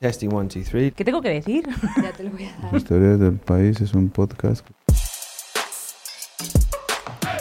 Testing one, two, three. ¿Qué tengo que decir? Ya te lo voy a dar. Historias del País es un podcast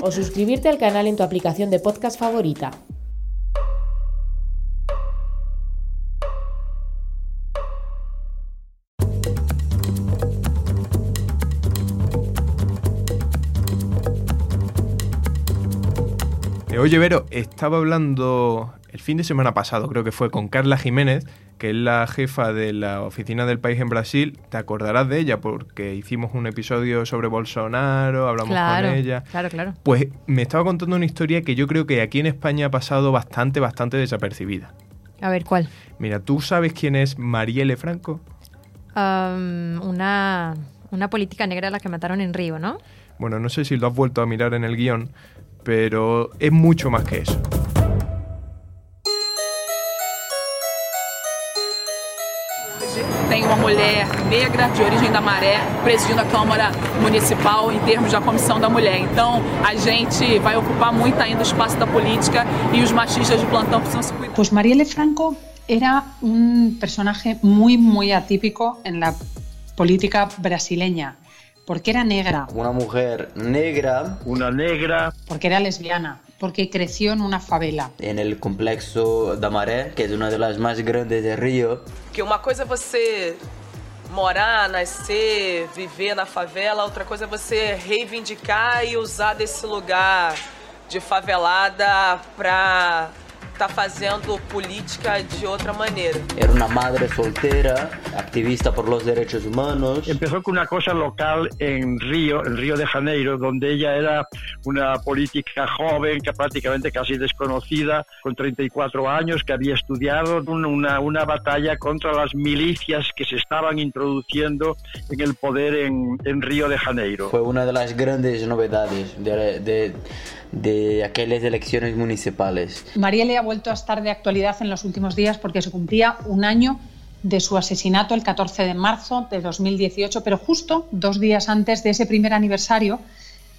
O suscribirte al canal en tu aplicación de podcast favorita. Oye, Vero, estaba hablando el fin de semana pasado, creo que fue con Carla Jiménez, que es la jefa de la oficina del país en Brasil. Te acordarás de ella porque hicimos un episodio sobre Bolsonaro, hablamos Claro, con ella. claro, claro. Pues me estaba contando una historia que yo creo que aquí en España ha pasado bastante, bastante desapercibida. A ver, ¿cuál? Mira, ¿tú sabes quién es Marielle Franco? Una, una política negra a la que mataron en Río, ¿no? Bueno, no sé si lo has vuelto a mirar en el guion, pero es mucho más que eso. Tem uma mulher negra de origem da Maré presidindo a Câmara Municipal em termos da Comissão da Mulher. Então, a gente vai ocupar muito ainda o espaço da política e os machistas de plantão precisam se cuidar. Pues Marielle Franco era un personaje muy, muy atípico en la política brasileña, porque era negra, Una mujer negra una negra, porque era lesbiana, porque creció en una favela. en el complexo da Maré, que es una de las más grandes de Río. Que uma coisa é você morar, nascer, viver na favela, outra coisa é você reivindicar e usar desse lugar de favelada pra tá fazendo política de outra maneira. Era una madre soltera, activista por los derechos humanos. empezó con una cosa local en Río, en Río de Janeiro, donde ella era una política joven, que prácticamente casi desconocida, con 34 años, que había estudiado un- una, una batalla contra las milicias que se estaban introduciendo en el poder en, en Río de Janeiro. Fue una de las grandes novedades de, de, de aquellas elecciones municipales. Marielle ha vuelto a estar de actualidad en los últimos días porque se cumplía un año de su asesinato el 14 de marzo de 2018, pero justo dos días antes de ese primer aniversario,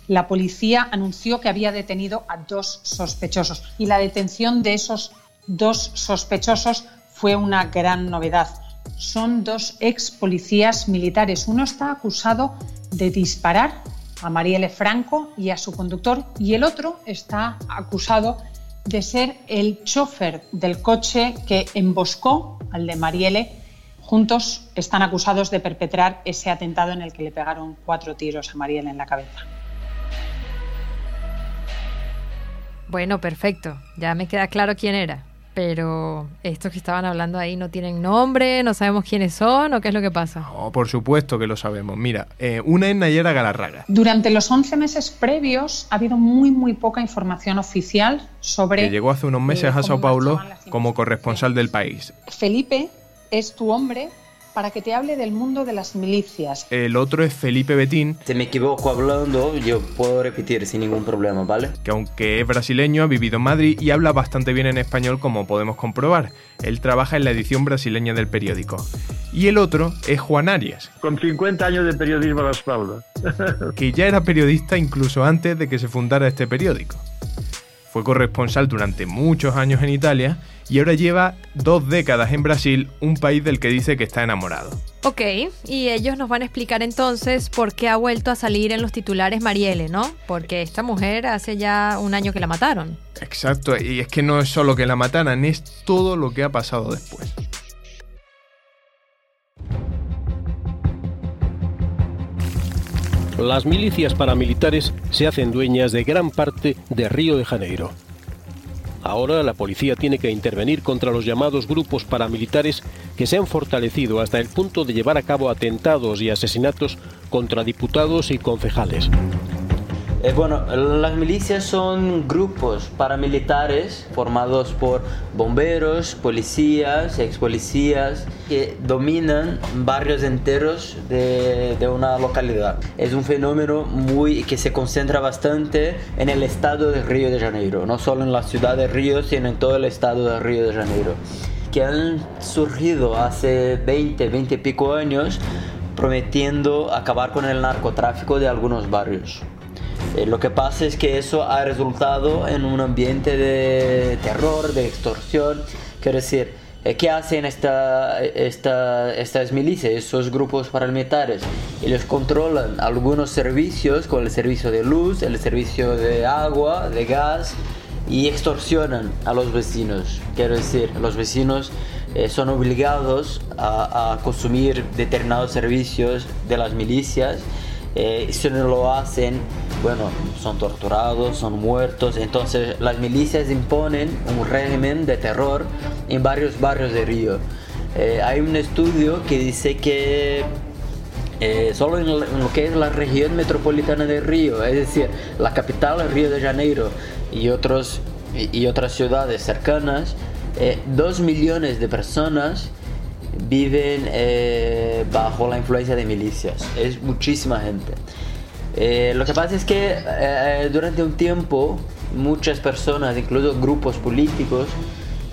la policía anunció que había detenido a dos sospechosos y la detención de esos dos sospechosos fue una gran novedad. Son dos ex policías militares. Uno está acusado de disparar a Marielle Franco y a su conductor y el otro está acusado de ser el chofer del coche que emboscó al de Marielle. Juntos están acusados de perpetrar ese atentado en el que le pegaron cuatro tiros a Marielle en la cabeza. Bueno, perfecto. Ya me queda claro quién era. Pero estos que estaban hablando ahí no tienen nombre, no sabemos quiénes son o qué es lo que pasa. Oh, por supuesto que lo sabemos. Mira, eh, una es Nayera Galarraga, Durante los 11 meses previos ha habido muy, muy poca información oficial sobre... que llegó hace unos meses eh, a Sao Paulo como corresponsal del país. Felipe es tu hombre para que te hable del mundo de las milicias. El otro es Felipe Betín, Si me equivoco hablando, yo puedo repetir sin ningún problema, ¿vale? que aunque es brasileño, ha vivido en Madrid y habla bastante bien en español, como podemos comprobar. Él trabaja en la edición brasileña del periódico. Y el otro es Juan Arias, Con 50 años de periodismo a la espalda. que ya era periodista incluso antes de que se fundara este periódico. Fue corresponsal durante muchos años en Italia y ahora lleva dos décadas en Brasil, un país del que dice que está enamorado. Ok, y ellos nos van a explicar entonces por qué ha vuelto a salir en los titulares Marielle, ¿no? Porque esta mujer hace ya un año que la mataron. Exacto, y es que no es solo que la mataran, es todo lo que ha pasado después. Las milicias paramilitares se hacen dueñas de gran parte de Río de Janeiro. Ahora la policía tiene que intervenir contra los llamados grupos paramilitares que se han fortalecido hasta el punto de llevar a cabo atentados y asesinatos contra diputados y concejales. Eh, bueno, las milicias son grupos paramilitares formados por bomberos, policías, ex policías que dominan barrios enteros de, una localidad. Es un fenómeno muy que se concentra bastante en el estado de Río de Janeiro, no solo en la ciudad de Río, sino en todo el estado de Río de Janeiro, que han surgido hace 20, 20 y pico años prometiendo acabar con el narcotráfico de algunos barrios. Eh, lo que pasa es que eso ha resultado en un ambiente de terror, de extorsión. Quiero decir, eh, ¿qué hacen esta, esta, estas milicias, esos grupos paramilitares? Ellos controlan algunos servicios, como el servicio de luz, el servicio de agua, de gas, y extorsionan a los vecinos. Quiero decir, los vecinos eh, son obligados a, consumir determinados servicios de las milicias eh, si no lo hacen, bueno, son torturados, son muertos. Entonces las milicias imponen un régimen de terror en varios barrios de Río. Eh, hay un estudio que dice que eh, solo en, lo que es la región metropolitana de Río, es decir, la capital, Río de Janeiro y, otros, y, otras ciudades cercanas, dos millones de personas viven eh, bajo la influencia de milicias. Es muchísima gente. Eh, lo que pasa es que eh, durante un tiempo muchas personas, incluso grupos políticos,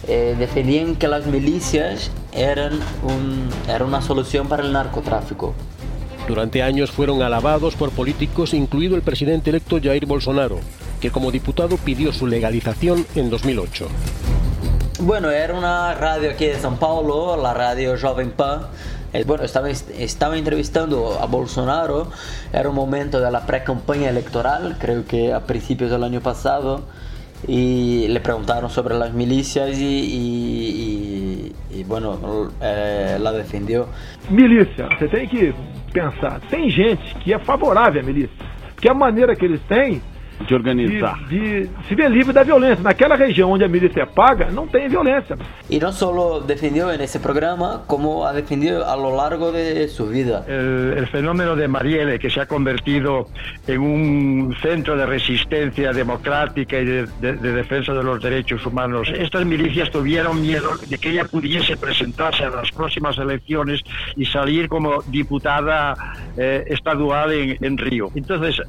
defendían que las milicias eran, un, una solución para el narcotráfico. Durante años fueron alabados por políticos, incluido el presidente electo Jair Bolsonaro, que como diputado pidió su legalización en 2008. Bueno, era una radio aquí de São Paulo, la radio Jovem Pan. Eh, bueno, estaba, estaba entrevistando a Bolsonaro, era un momento de la pre-campaña electoral, creo que a principios del año pasado, y le preguntaron sobre las milicias y, y, y, y bueno, eh, la defendió. Milícia, você tem que pensar, tem gente que é favorável à milícia, que a maneira que eles têm de organizar. De, de, se ver livre da violência. Naquela região onde a milícia é paga, não tem violência. E não só defendeu nesse programa, como ha defendido a lo largo de sua vida. El, el fenómeno de Marielle, que se ha convertido en un centro de resistencia democrática y de, de, de defensa de los derechos humanos. Estas milicias tuvieron miedo de que ella pudiese presentarse a las próximas elecciones y salir como diputada eh, estadual en, en, Río. Entonces,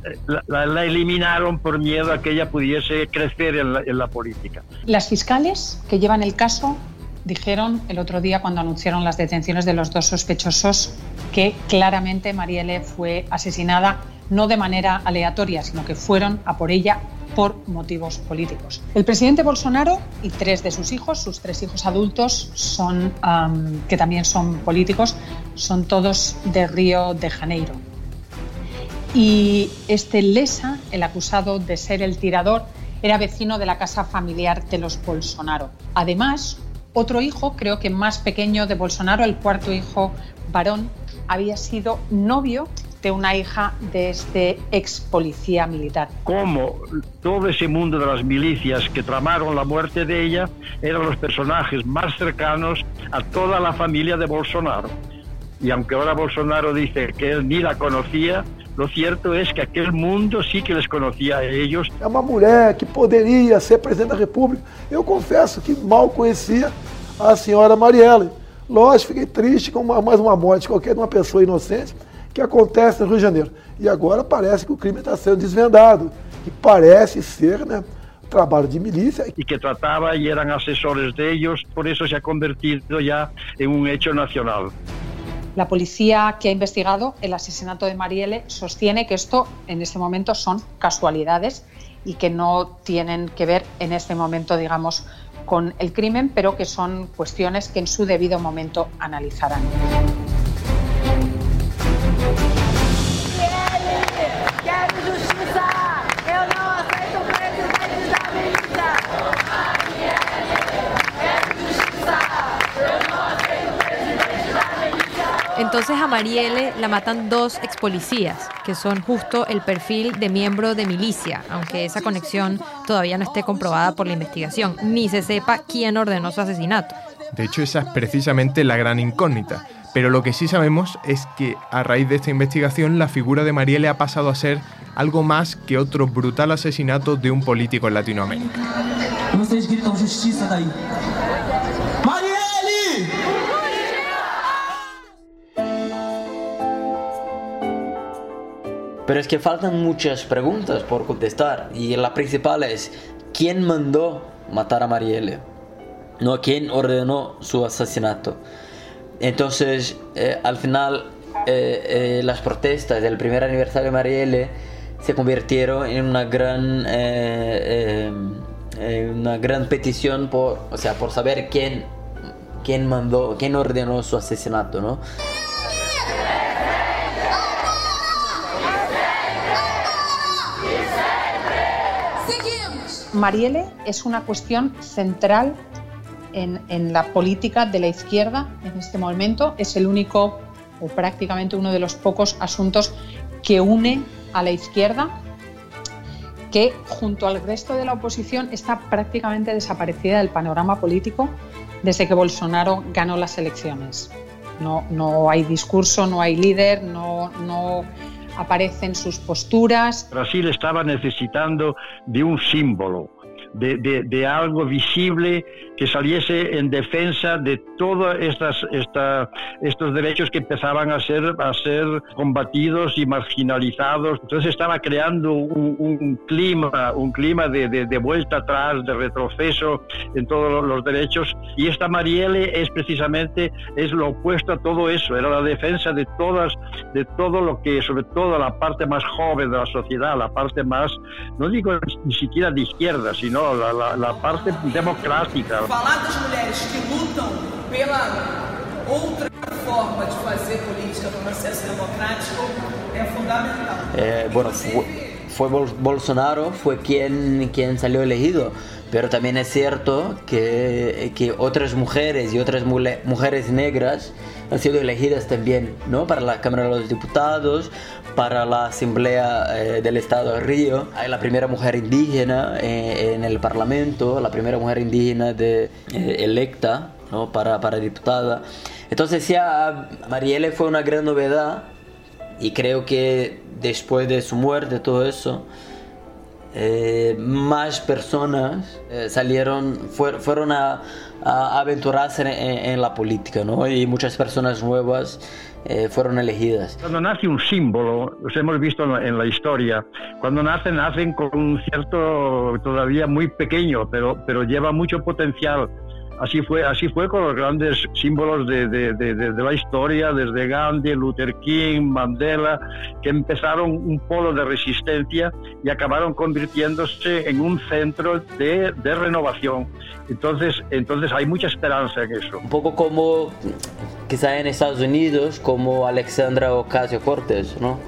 la, la eliminaron por miedo a que ella pudiese crecer en la, en la política. Las fiscales que llevan el caso dijeron el otro día cuando anunciaron las detenciones de los dos sospechosos que claramente Marielle fue asesinada no de manera aleatoria, sino que fueron a por ella por motivos políticos. El presidente Bolsonaro y tres de sus hijos, sus tres hijos adultos, son, um, que también son políticos, son todos de Río de Janeiro. Y este Lesa, el acusado de ser el tirador, era vecino de la casa familiar de los Bolsonaro. Además, otro hijo, creo que más pequeño de Bolsonaro, el cuarto hijo varón, había sido novio de una hija de este ex policía militar. Como todo ese mundo de las milicias que tramaron la muerte de ella eran los personajes más cercanos a toda la familia de Bolsonaro. Y aunque ahora Bolsonaro dice que él ni la conocía, Lo cierto es que aquel mundo sí que les conocía a ellos. É uma mulher que poderia ser presidente da República. Eu confesso que mal conhecia a senhora Marielle. Lógico, fiquei triste com uma, mais uma morte de qualquer uma pessoa inocente que acontece no Rio de Janeiro. E agora parece que o crime está sendo desvendado. E parece ser, né? trabalho de milícia. Y que trataba y eran asesores de ellos, por eso se ha convertido ya en un hecho nacional. La policía que ha investigado el asesinato de Marielle sostiene que esto en este momento son casualidades y que no tienen que ver en este momento, digamos, con el crimen, pero que son cuestiones que en su debido momento analizarán. Entonces a Marielle la matan dos ex policías, que son justo el perfil de miembro de milicia, aunque esa conexión todavía no esté comprobada por la investigación, ni se sepa quién ordenó su asesinato. De hecho, esa es precisamente la gran incógnita. Pero lo que sí sabemos es que a raíz de esta investigación la figura de Marielle ha pasado a ser algo más que otro brutal asesinato de un político en Latinoamérica. Pero es que faltan muchas preguntas por contestar y la principal es ¿quién mandó matar a Marielle? ¿No? ¿Quién ordenó su asesinato? Entonces, eh, al final, eh, eh, las protestas del primer aniversario de Marielle se convirtieron en una gran, una gran petición por, o sea, por saber quién, quién mandó, quién ordenó su asesinato, ¿no? Marielle es una cuestión central en, en, la política de la izquierda en este momento. Es el único o prácticamente uno de los pocos asuntos que une a la izquierda que junto al resto de la oposición está prácticamente desaparecida del panorama político desde que Bolsonaro ganó las elecciones. No, no hay discurso, no hay líder, no, no aparecen sus posturas. Brasil estaba necesitando de un símbolo, de, de, de, algo visible que saliese en defensa de todos estos derechos que empezaban a ser, a ser combatidos y marginalizados. Entonces estaba creando un, un clima, un clima de, de, vuelta atrás, de retroceso en todos los derechos. Y esta Marielle es precisamente es lo opuesto a todo eso, era la defensa de todas, de todo lo que, sobre todo la parte más joven de la sociedad, la parte más, no digo ni siquiera de izquierda, sino la, la, la parte democrática. Falar das mulheres que lutam pela outra forma de fazer política no processo democrático é fundamental. Eh, bueno, fue Bolsonaro fue quien, quien salió elegido, pero también es cierto que, que otras mujeres y otras mujeres negras han sido elegidas también, ¿no? Para la Cámara de los Diputados, para la Asamblea eh, del Estado de Río. Hay la primera mujer indígena eh, en el Parlamento, la primera mujer indígena de, eh, electa, ¿no? Para, para diputada. Entonces ya Marielle fue una gran novedad y creo que después de su muerte, todo eso, eh, más personas eh, salieron, fuer, fueron a, a aventurarse en, en, la política, ¿no? Y muchas personas nuevas eh, fueron elegidas. Cuando nace un símbolo, los hemos visto en la, historia, cuando nacen, nacen con un cierto, todavía muy pequeño, pero, pero lleva mucho potencial. Así fue, así fue con los grandes símbolos de, de, de, de, la historia, desde Gandhi, Luther King, Mandela, que empezaron un polo de resistencia y acabaron convirtiéndose en un centro de, renovación. Entonces, entonces hay mucha esperanza en eso. Un poco como quizá en Estados Unidos, como Alexandra Ocasio Cortez, ¿no?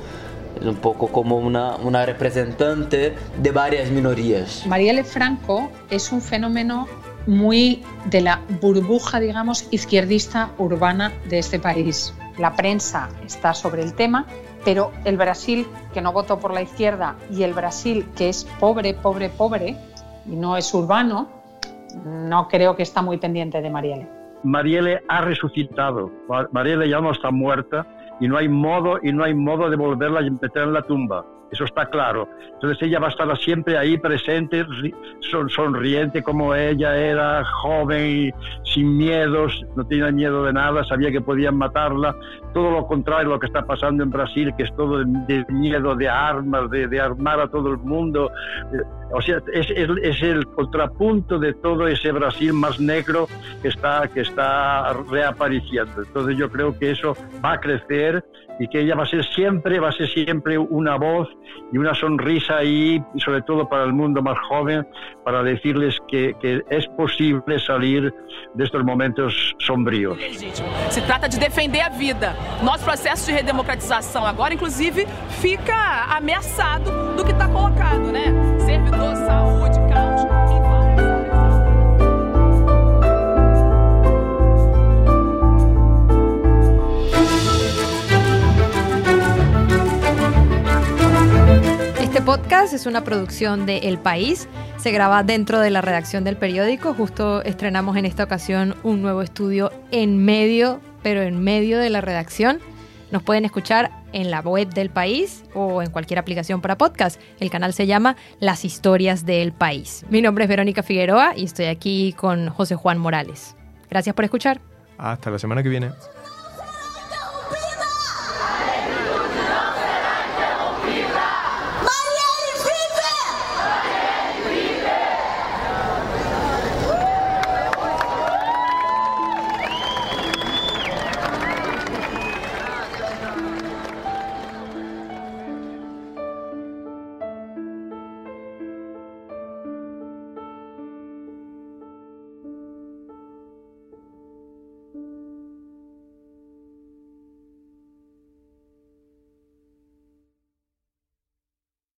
es un poco como una, una representante de varias minorías. Marielle Franco es un fenómeno muy de la burbuja, digamos, izquierdista urbana de este país. La prensa está sobre el tema, pero el Brasil que no votó por la izquierda y el Brasil que es pobre, pobre, pobre y no es urbano, no creo que está muy pendiente de Marielle. Marielle ha resucitado. Marielle ya no está muerta y no hay modo y no hay modo de volverla a meter en la tumba eso está claro. Entonces ella va a estar siempre ahí presente, sonriente como ella era, joven sin miedos, no tenía miedo de nada, sabía que podían matarla. Todo lo contrario a lo que está pasando en Brasil, que es todo de, miedo, de armas, de, armar a todo el mundo. O sea, es, es, es, el contrapunto de todo ese Brasil más negro que está, que está reapareciendo. Entonces yo creo que eso va a crecer y que ella va a ser siempre, va a ser siempre una voz y una sonrisa ahí, sobre todo para el mundo más joven, para decirles que, que es posible salir de estos momentos sombríos. Se trata de defender a vida. Nosso processo de redemocratização agora, inclusive, fica ameaçado do que está colocado, né? Caos. Este podcast es una producción de El País. Se graba dentro de la redacción del periódico. Justo estrenamos en esta ocasión un nuevo estudio en medio, pero en medio de la redacción. Nos pueden escuchar en la web del país o en cualquier aplicación para podcast. El canal se llama Las Historias del País. Mi nombre es Verónica Figueroa y estoy aquí con José Juan Morales. Gracias por escuchar. Hasta la semana que viene.